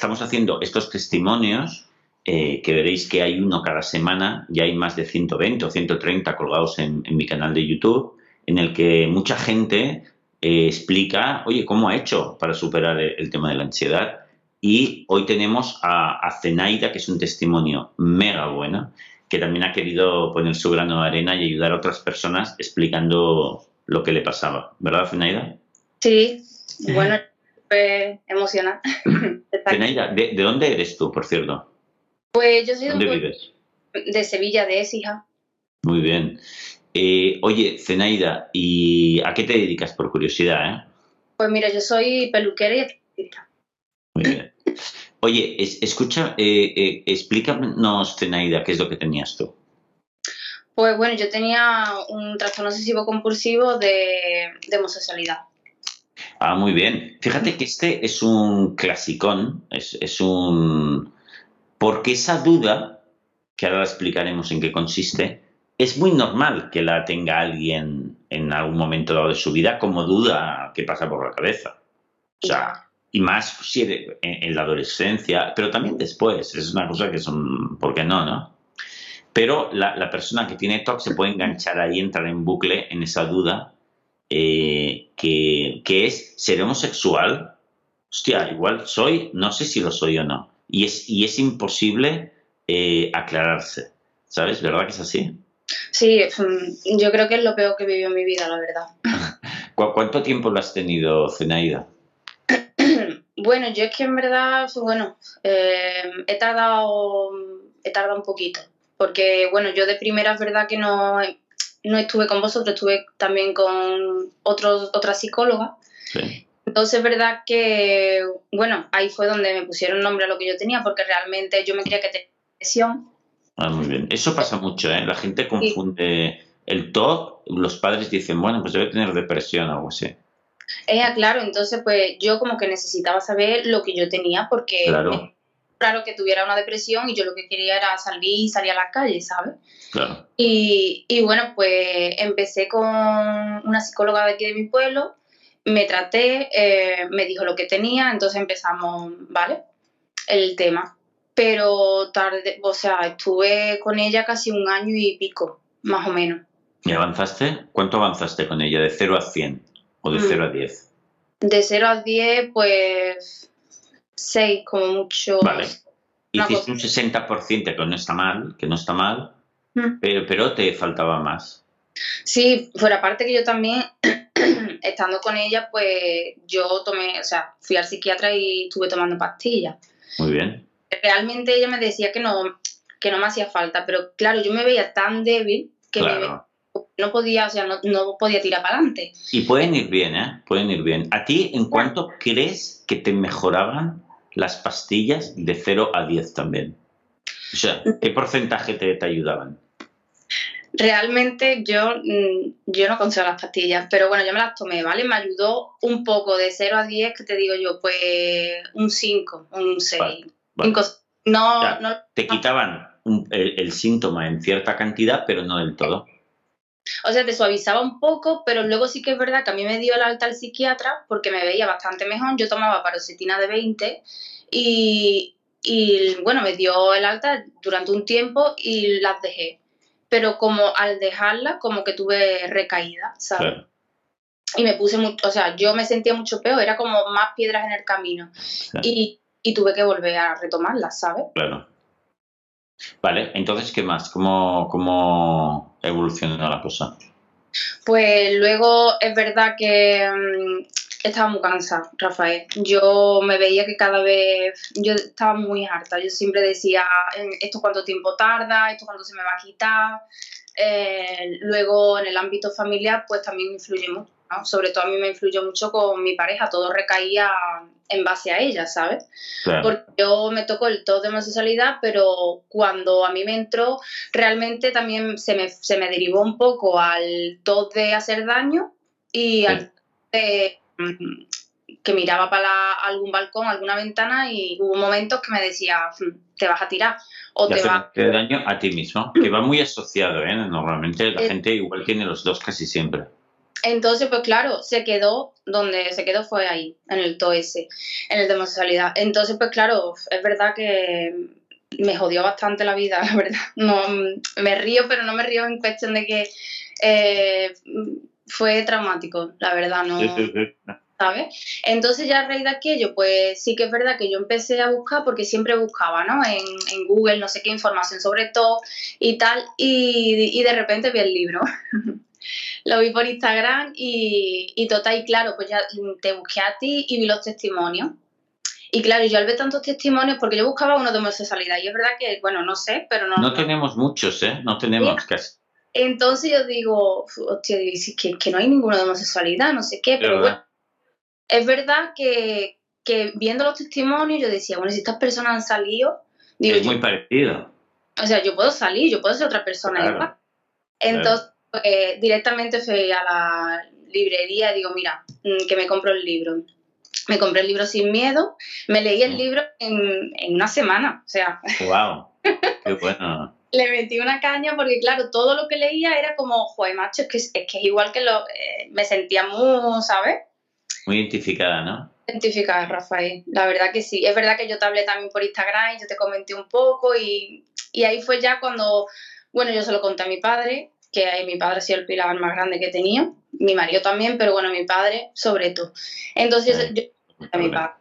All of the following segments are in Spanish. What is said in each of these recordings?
estamos haciendo estos testimonios, eh, que veréis que hay uno cada semana, ya hay más de 120 o 130 colgados en, mi canal de YouTube, en el que mucha gente eh, explica, oye, ¿cómo ha hecho para superar el, tema de la ansiedad? Y hoy tenemos a, a, Zenaida, que es un testimonio mega bueno, que también ha querido poner su grano de arena y ayudar a otras personas explicando lo que le pasaba. ¿Verdad, Zenaida? Sí, bueno, emociona. ¿de, dónde eres tú, por cierto? Pues yo soy ¿Dónde vives? De Sevilla, de Écija. Muy bien. Eh, oye, Zenaida, ¿y a qué te dedicas por curiosidad? Eh? Pues mira, yo soy peluquera y artista. Muy bien. Oye, escucha, eh, eh, explícanos, Zenaida, qué es lo que tenías tú. Pues bueno, yo tenía un trastorno obsesivo compulsivo de, de homosexualidad. Ah, muy bien. Fíjate que este es un clasicón, es, un... Porque esa duda, que ahora explicaremos en qué consiste, es muy normal que la tenga alguien en algún momento dado de su vida como duda que pasa por la cabeza. O sea, y más si en, la adolescencia, pero también después. Es una cosa que son, ¿por qué no, no? Pero la, la persona que tiene TOC se puede enganchar ahí, entrar en bucle en esa duda eh, que, es ser homosexual. Hostia, igual soy, no sé si lo soy o no. Y es, y es imposible eh, aclararse. ¿Sabes? ¿Verdad que es así? Sí, mm, yo creo que es lo peor que vivido en mi vida, la verdad. ¿Cuánto tiempo lo has tenido, Zenaida? bueno, yo es que en verdad, bueno, eh, he tardado he tardado un poquito. Porque, bueno, yo de primera es verdad que no, no estuve con vosotros, estuve también con otros, otra psicóloga. Entonces es verdad que, bueno, ahí fue donde me pusieron nombre a lo que yo tenía, porque realmente yo me creía que tenía depresión. Ah, muy bien. Eso pasa mucho, ¿eh? La gente confunde el TOC, los padres dicen, bueno, pues debe tener depresión o algo así. Eh, claro, entonces pues yo como que necesitaba saber lo que yo tenía porque claro claro que tuviera una depresión y yo lo que quería era salir y salir a la calle, ¿sabes? Claro. Y, bueno, pues empecé con una psicóloga de aquí de mi pueblo, me traté, eh, me dijo lo que tenía, entonces empezamos, ¿vale? El tema. Pero tarde, o sea, estuve con ella casi un año y pico, más o menos. ¿Y avanzaste? ¿Cuánto avanzaste con ella? ¿De 0 a 100 o de 0 mm. a 10? De 0 a 10, pues seis como mucho. Vale. Hiciste un 60%, que no está mal, que no está mal, mm. pero, pero te faltaba más. Sí, fuera parte que yo también, estando con ella, pues yo tomé, o sea, fui al psiquiatra y estuve tomando pastillas. Muy bien. Realmente ella me decía que no, que no me hacía falta, pero claro, yo me veía tan débil que no podía, o sea, no, no, podía tirar para adelante. Y pueden ir bien, ¿eh? Pueden ir bien. ¿A ti en cuánto crees que te mejoraban las pastillas de 0 a 10 también. O sea, ¿qué porcentaje te, te ayudaban? Realmente yo, mm, yo no consigo las pastillas, pero bueno, yo me las tomé, ¿vale? Me ayudó un poco de 0 a 10, que te digo yo, pues un 5, un 6. No, no, te quitaban el, síntoma en cierta cantidad, pero no del todo. O sea, te suavizaba un poco, pero luego sí que es verdad que a mí me dio el alta al psiquiatra porque me veía bastante mejor. Yo tomaba paroxetina de 20 y, bueno, me dio el alta durante un tiempo y las dejé. Pero como al dejarla, como que tuve recaída, ¿sabes? Y me puse mucho, o sea, yo me sentía mucho peor, era como más piedras en el camino. Y, y tuve que volver a retomarlas, ¿sabes? Claro. Vale, entonces, ¿qué más? ¿Cómo, cómo evoluciona la cosa? Pues luego es verdad que mm, estaba muy cansada, Rafael. Yo me veía que cada vez, yo estaba muy harta. Yo siempre decía, esto cuánto tiempo tarda, esto cuánto se me va a quitar. Eh, luego en el ámbito familiar, pues también influye mucho. Sobre todo a mí me influyó mucho con mi pareja. Todo recaía en base a ella, ¿sabes? Porque yo me tocó el TOC de homosexualidad, pero cuando a mí me entró, realmente también se me, se me derivó un poco al TOC de hacer daño y al de, mm, que miraba para algún balcón, alguna ventana y hubo momentos que me decía, hmm, te vas a tirar o te va a... daño a ti mismo, que va muy asociado, ¿eh? Normalmente la eh, gente igual tiene los dos casi siempre. Entonces, pues claro, se quedó, donde se quedó fue ahí, en el TOS, en el de homosexualidad. Entonces, pues claro, es verdad que me jodió bastante la vida, la verdad. No, me río, pero no me río en cuestión de que eh, fue traumático, la verdad, no. ¿Sabes? Entonces ya a raíz de aquello, pues sí que es verdad que yo empecé a buscar, porque siempre buscaba, ¿no? En, en Google, no sé qué información sobre todo y tal, y, y de repente vi el libro. lo vi por Instagram y, y total, y claro, pues ya te busqué a ti y vi los testimonios. Y claro, yo al ver tantos testimonios, porque yo buscaba uno de homosexualidad, y es verdad que, bueno, no sé, pero no. No, tenemos muchos, ¿eh? No tenemos casi. Entonces yo digo, hostia, que, que no hay ninguno de homosexualidad, no sé qué, pero bueno, es verdad que, que, viendo los testimonios yo decía, bueno, si estas personas han salido... Digo, es muy parecido. O sea, yo puedo salir, yo puedo ser otra persona Entonces, pues, directamente fui a la librería y digo, mira, mm, que me compro el libro. Me compré el libro sin miedo, me leí el mm. libro en, en una semana, o sea... ¡Wow! ¡Qué bueno! le metí una caña porque, claro, todo lo que leía era como, joder, macho, es que es, que es igual que lo. Eh, me sentía muy, ¿sabes? Muy identificada, ¿no? Identificada, Rafael. La verdad que sí. Es verdad que yo te hablé también por Instagram y yo te comenté un poco y, y ahí fue ya cuando, bueno, yo se lo conté a mi padre, que mi padre ha sido el pilar más grande que he tenido, mi marido también, pero bueno, mi padre sobre todo. Entonces, yo a mi padre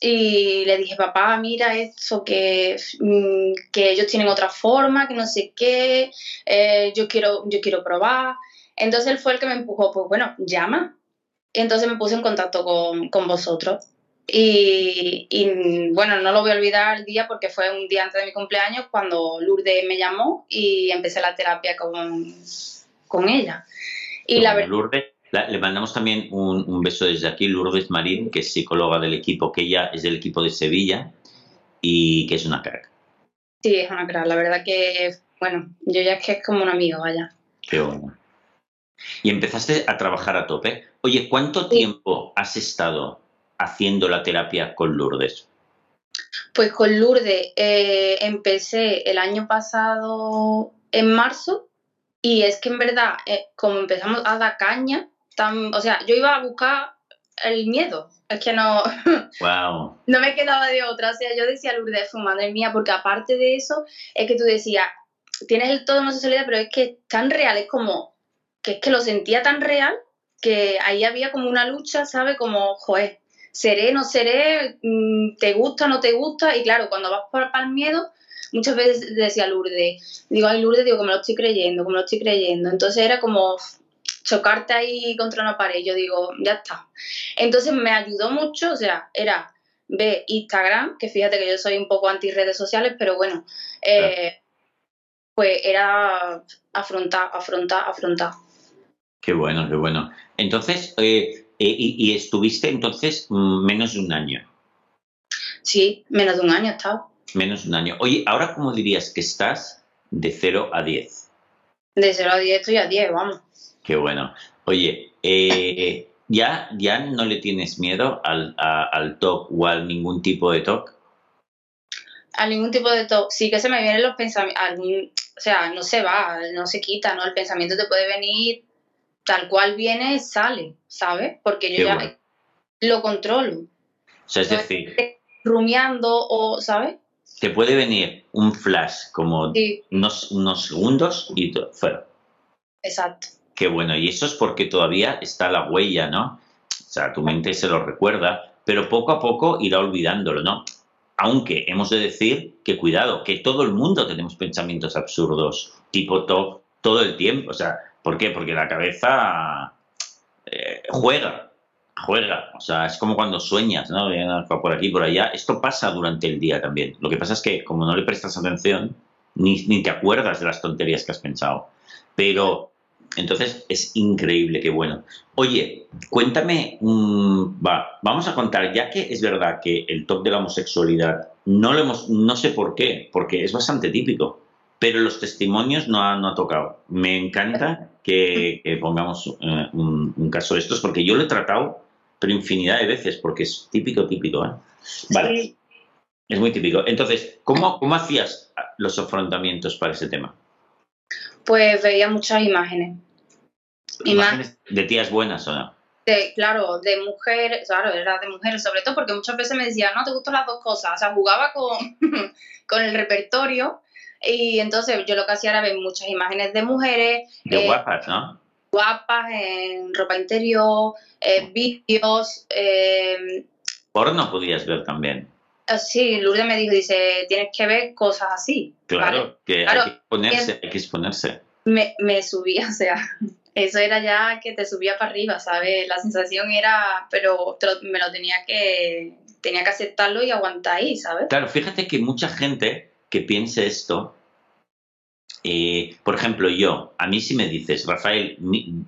y le dije, papá, mira eso, que, mm, que ellos tienen otra forma, que no sé qué, eh, yo, quiero, yo quiero probar. Entonces él fue el que me empujó, pues bueno, llama. Entonces me puse en contacto con, con vosotros. Y, y, bueno, no lo voy a olvidar el día porque fue un día antes de mi cumpleaños cuando Lourdes me llamó y empecé la terapia con, con ella. Y la Lourdes, le mandamos también un, beso desde aquí, Lourdes Marín, que es psicóloga del equipo, que ella es del equipo de Sevilla y que es una crack. Sí, es una crack. La verdad que, bueno, yo ya es que es como un amigo, vaya. Qué bueno. Y empezaste a trabajar a tope. Oye, ¿cuánto tiempo has estado haciendo la terapia con Lourdes? Pues con Lourdes eh, empecé el año pasado en marzo y es que en verdad, eh, como empezamos a dar caña, o sea, yo iba a buscar el miedo. Es que no, wow. no me quedaba de otra. O sea, yo decía Lourdes, madre mía, porque aparte de eso, es que tú decías, tienes el todo homosexualidad, pero es que es tan real, es como, que es que lo sentía tan real, que ahí había como una lucha, ¿sabes? Como, joder, seré, no seré, mm, te gusta, no te gusta, y claro, cuando vas para el miedo, muchas veces decía Lourdes, digo, ay Lourdes, digo, como lo estoy creyendo, como lo estoy creyendo. Entonces era como, chocarte ahí contra una pared. Yo digo, ya está. Entonces me ayudó mucho, o sea, era ver Instagram, que fíjate que yo soy un poco anti redes sociales, pero bueno, eh, pues era afrontar, afrontar, afrontar. Qué bueno, qué bueno. Entonces, eh, eh, y, estuviste entonces mm, menos de un año? Sí, menos de un año he estado. Menos de un año. Oye, ¿ahora cómo dirías que estás de 0 a 10? De 0 a 10 estoy a 10, vamos. Qué bueno. Oye, eh, ¿ya, ¿ya no le tienes miedo al, al TOC o a ningún tipo de TOC? A ningún tipo de TOC. Sí que se me vienen los pensamientos. O sea, no se va, no se quita, ¿no? El pensamiento te puede venir tal cual viene, sale, ¿sabes? Porque yo ya lo controlo. O sea, es decir. Rumiando o, ¿sabes? Te puede venir un flash como unos, unos segundos y fuera. Exacto. Qué bueno, y eso es porque todavía está la huella, ¿no? O sea, tu mente se lo recuerda, pero poco a poco irá olvidándolo, ¿no? Aunque hemos de decir que cuidado, que todo el mundo tenemos pensamientos absurdos, tipo top, todo el tiempo. O sea, ¿por qué? Porque la cabeza eh, juega, juega. O sea, es como cuando sueñas, ¿no? Por aquí, por allá. Esto pasa durante el día también. Lo que pasa es que como no le prestas atención, ni, ni te acuerdas de las tonterías que has pensado. Pero Entonces es increíble, qué bueno. Oye, cuéntame, va, vamos a contar, ya que es verdad que el top de la homosexualidad no lo hemos, no sé por qué, porque es bastante típico, pero los testimonios no ha, no ha tocado. Me encanta que, pongamos eh, un, caso de estos, porque yo lo he tratado, pero infinidad de veces, porque es típico, típico. ¿eh? Vale. Es muy típico. Entonces, ¿cómo, ¿cómo hacías los afrontamientos para ese tema? Pues veía muchas imágenes. ¿Imágenes de tías buenas o no? De, claro, de mujeres, claro, era de mujeres, sobre todo porque muchas veces me decían, no, te gustan las dos cosas. O sea, jugaba con, con el repertorio y entonces yo lo que hacía era ver muchas imágenes de mujeres. De eh, guapas, ¿no? Guapas, en ropa interior, eh, vídeos. Eh, Porno podías ver también. Ah, sí, Lourdes me dijo, dice, tienes que ver cosas así. Claro, que hay que exponerse, hay que exponerse. Me, me subía, o sea, eso era ya que te subía para arriba, ¿sabes? La sensación era, pero me lo tenía que, tenía que aceptarlo y aguantar ahí, ¿sabes? Claro, fíjate que mucha gente que piense esto, eh, por ejemplo, yo, a mí si me dices, Rafael,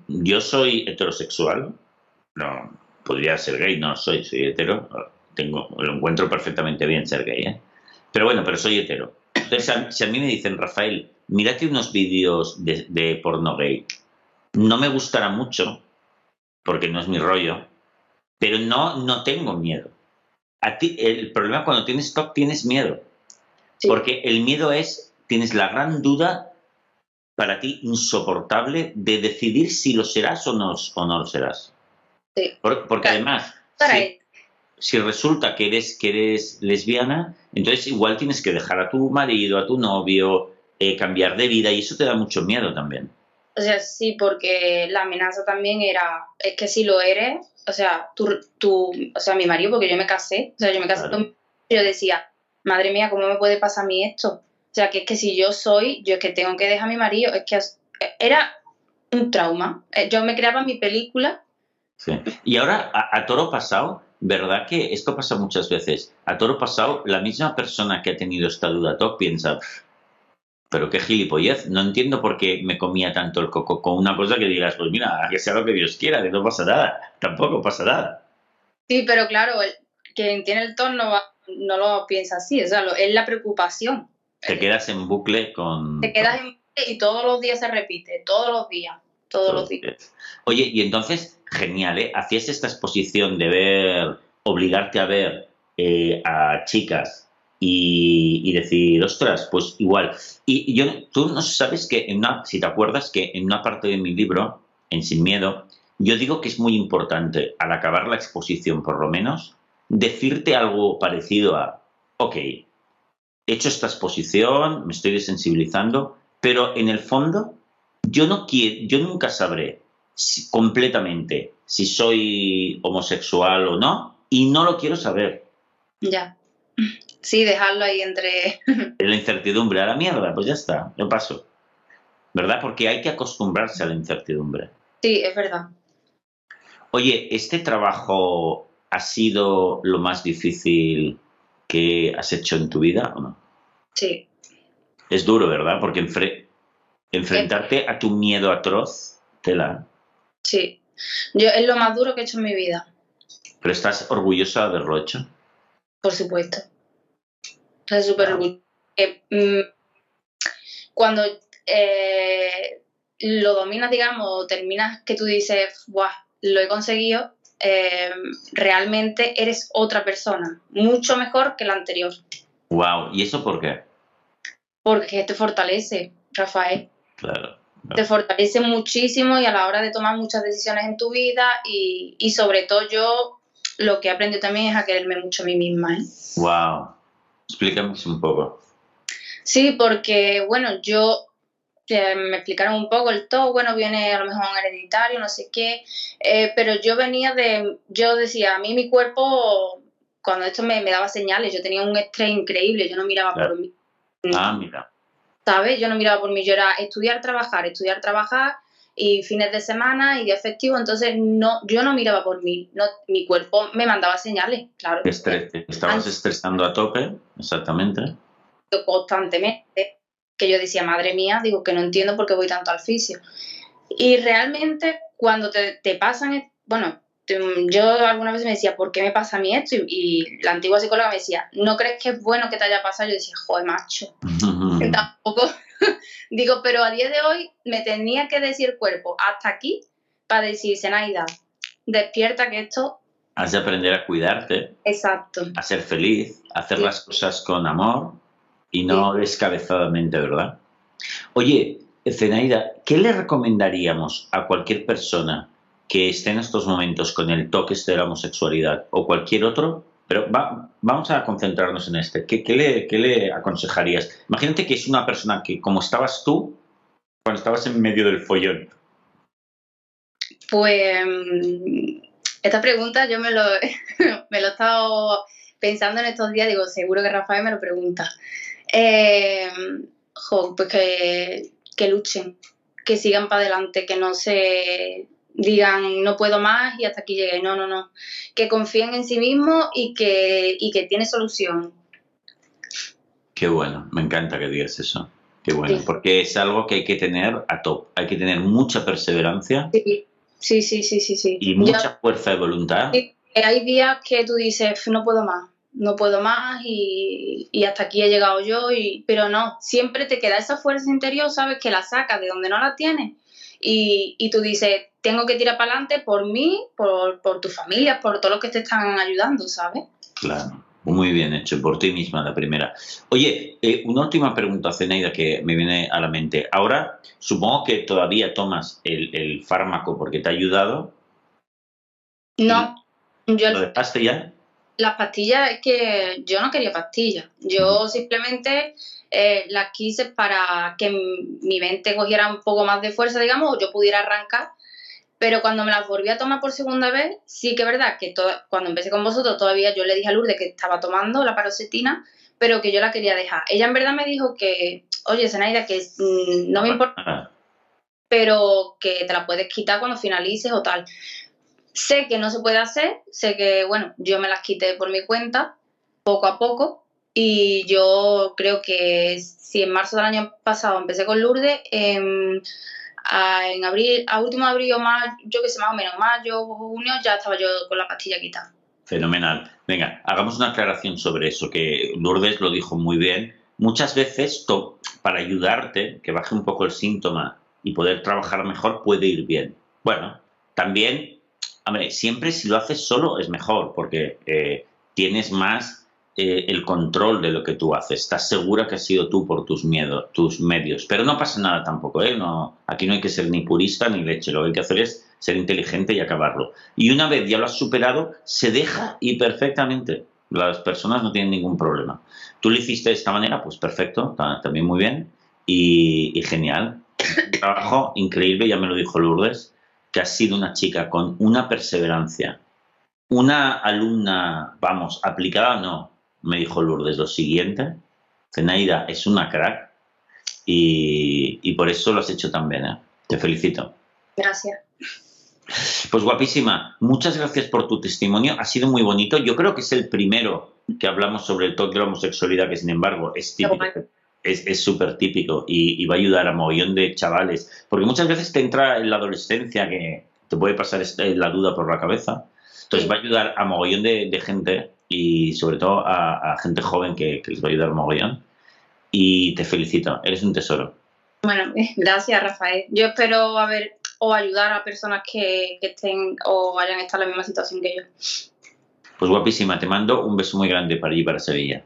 yo soy heterosexual, no, podría ser gay, no soy, soy hetero, tengo, lo encuentro perfectamente bien ser gay, ¿eh? Pero bueno, pero soy hetero. Entonces, si a mí me dicen, Rafael, mírate unos vídeos de, porno gay, no me gustará mucho, porque no es mi rollo, pero no, no tengo miedo. A ti, el problema cuando tienes TOC tienes miedo. Porque el miedo es, tienes la gran duda para ti si de decidir si lo serás o no, o no lo serás. Sí. porque además, si, resulta que eres, que eres lesbiana, entonces igual tienes que dejar a tu marido, a tu novio, eh, cambiar de vida y eso te da mucho miedo también. O sea, sí, porque la amenaza también era, es que si lo eres, o sea, tú, tú o sea, mi marido, porque yo me casé, o sea, yo me casé con yo decía, madre mía, ¿cómo me puede pasar a mí esto? O sea, que es que si yo soy, yo es que tengo que dejar a mi marido, es que era un trauma. Eh, yo me creaba mi película. Sí. Y ahora, a, toro pasado, ¿verdad que esto pasa muchas veces? A toro pasado, la misma persona que ha tenido esta duda top piensa, pero qué gilipollez, no entiendo por qué me comía tanto el coco con una cosa que digas, pues mira, que sea lo que Dios quiera, que no pasa nada, tampoco pasa nada. Sí, pero claro, el, quien tiene el tono no lo piensa así, o sea, es la preocupación. Te quedas en bucle con... Te quedas en bucle y todos los días se repite, todos los días, todos, los días. Oye, y entonces, genial, ¿eh? Hacías esta exposición de ver, obligarte a ver eh, a chicas y, decir, ostras, pues igual. Y, yo, tú no sabes que, en una, si te acuerdas, que en una parte de mi libro, en Sin Miedo, yo digo que es muy importante, al acabar la exposición por lo menos, decirte algo parecido a, ok, he hecho esta exposición, me estoy desensibilizando, pero en el fondo yo no quiero, yo nunca sabré completamente si soy homosexual o no, y no lo quiero saber. Ya. Sí, dejarlo ahí entre... la incertidumbre, a la mierda, pues ya está, yo paso. ¿Verdad? Porque hay que acostumbrarse a la incertidumbre. Sí, es verdad. Oye, este trabajo ha sido lo más difícil que has hecho en tu vida o no? Sí. Es duro, ¿verdad? Porque enfrentarte a tu miedo atroz, tela. Sí. Yo, es lo más duro que he hecho en mi vida. ¿Pero estás orgullosa de haberlo hecho? Por supuesto. Estoy súper orgullosa. Mm, cuando eh, lo dominas, digamos, terminas que tú dices, ¡buah! Lo he conseguido, eh, realmente eres otra persona, mucho mejor que la anterior. Wow, ¿y eso por qué? Porque te fortalece, Rafael. Claro. Te fortalece muchísimo y a la hora de tomar muchas decisiones en tu vida y, y sobre todo yo lo que he aprendido también es a quererme mucho a mí misma. ¿eh? Wow. Explícame un poco. Sí, porque bueno, yo me explicaron un poco el todo, bueno, viene a lo mejor hereditario, no sé qué, eh, pero yo venía de, yo decía, a mí mi cuerpo, cuando esto me, daba señales, yo tenía un estrés increíble, yo no miraba por mí. Ah, mira. ¿Sabes? Yo no miraba por mí, yo era estudiar, trabajar, estudiar, trabajar y fines de semana y de efectivo, entonces no, yo no miraba por mí, no, mi cuerpo me mandaba señales, claro. estabas estresando a tope, exactamente. Constantemente que yo decía, madre mía, digo que no entiendo por qué voy tanto al fisio. Y realmente cuando te, te pasan, bueno, yo alguna vez me decía, ¿por qué me pasa a mí esto? Y, la antigua psicóloga me decía, ¿no crees que es bueno que te haya pasado? Yo decía, joder, macho. Tampoco. Digo, pero a día de hoy me tenía que decir el cuerpo hasta aquí para decir, Senaida, despierta que esto. Has de aprender a cuidarte. Exacto. A ser feliz, a hacer las cosas con amor y no descabezadamente, ¿verdad? Oye, Zenaida, ¿qué le recomendaríamos a cualquier persona que esté en estos momentos con el toque de la homosexualidad o cualquier otro, pero vamos a concentrarnos en este. ¿Qué, le, le, aconsejarías? Imagínate que es una persona que, como estabas tú, cuando estabas en medio del follón. Pues esta pregunta yo me lo, me lo he estado pensando en estos días, digo, seguro que Rafael me lo pregunta. Eh, pues que, que luchen, que sigan para adelante, que no se digan no puedo más y hasta aquí llegué. No, no, no. Que confíen en sí mismos y que, y que tiene solución. Qué bueno, me encanta que digas eso. Qué bueno, porque es algo que hay que tener a top. Hay que tener mucha perseverancia. Sí, sí, sí, sí, sí. Y mucha fuerza de voluntad. Hay días que tú dices, no puedo más, no puedo más y, y, hasta aquí he llegado yo, y, pero no, siempre te queda esa fuerza interior, sabes, que la sacas de donde no la tienes y, y tú dices, tengo que tirar para adelante por mí, por, por tu familia, por todos los que te están ayudando, ¿sabes? Claro. Muy bien hecho, por ti misma la primera. Oye, eh, una última pregunta, Zenaida, que me viene a la mente. Ahora, supongo que todavía tomas el, fármaco porque te ha ayudado. No. Yo, ¿Lo dejaste ya? Las pastillas es que yo no quería pastillas. Yo simplemente eh, las quise para que mi mente cogiera un poco más de fuerza, digamos, o yo pudiera arrancar. Pero cuando me las volví a tomar por segunda vez, sí que es verdad que cuando empecé con vosotros todavía yo le dije a Lourdes que estaba tomando la paroxetina, pero que yo la quería dejar. Ella en verdad me dijo que, oye, Zenaida, que mm, no me importa, pero que te la puedes quitar cuando finalices o tal. Sé que no se puede hacer, sé que, bueno, yo me las quité por mi cuenta, poco a poco, y yo creo que si en marzo del año pasado empecé con Lourdes, en, abril, a último abril o más, yo que sé, más o menos, mayo, junio, ya estaba yo con la pastilla quitada. Fenomenal. Venga, hagamos una aclaración sobre eso, que Lourdes lo dijo muy bien. Muchas veces, para ayudarte, que baje un poco el síntoma y poder trabajar mejor, puede ir bien. Bueno, también, hombre, siempre si lo haces solo es mejor, porque eh, tienes más eh, el control de lo que tú haces. Estás segura que has sido tú por tus miedos, tus medios. Pero no pasa nada tampoco, ¿eh? No, aquí no hay que ser ni purista ni leche. Lo que hay que hacer es ser inteligente y acabarlo. Y una vez ya lo has superado, se deja y perfectamente. Las personas no tienen ningún problema. Tú lo hiciste de esta manera, pues perfecto, también muy bien y, y genial. Un trabajo increíble, ya me lo dijo Lourdes, que has sido una chica con una perseverancia, una alumna, vamos, aplicada no, me dijo Lourdes lo siguiente, Zenaida es una crack y, por eso lo has hecho tan bien. ¿eh? Te felicito. Gracias. Pues guapísima, muchas gracias por tu testimonio, ha sido muy bonito. Yo creo que es el primero que hablamos sobre el toque de la homosexualidad, que sin embargo es típico. Es súper típico y, va a ayudar a mogollón de chavales, porque muchas veces te entra en la adolescencia que te puede pasar la duda por la cabeza, entonces va a ayudar a mogollón de gente y sobre todo a, gente joven que, les va a ayudar mogollón. Y te felicito, eres un tesoro. Bueno, gracias Rafael. Yo espero haber o ayudar a personas que, que estén o hayan estado en la misma situación que yo. Pues guapísima, te mando un beso muy grande para allí, para Sevilla.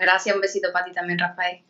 Gracias, un besito para ti también, Rafael.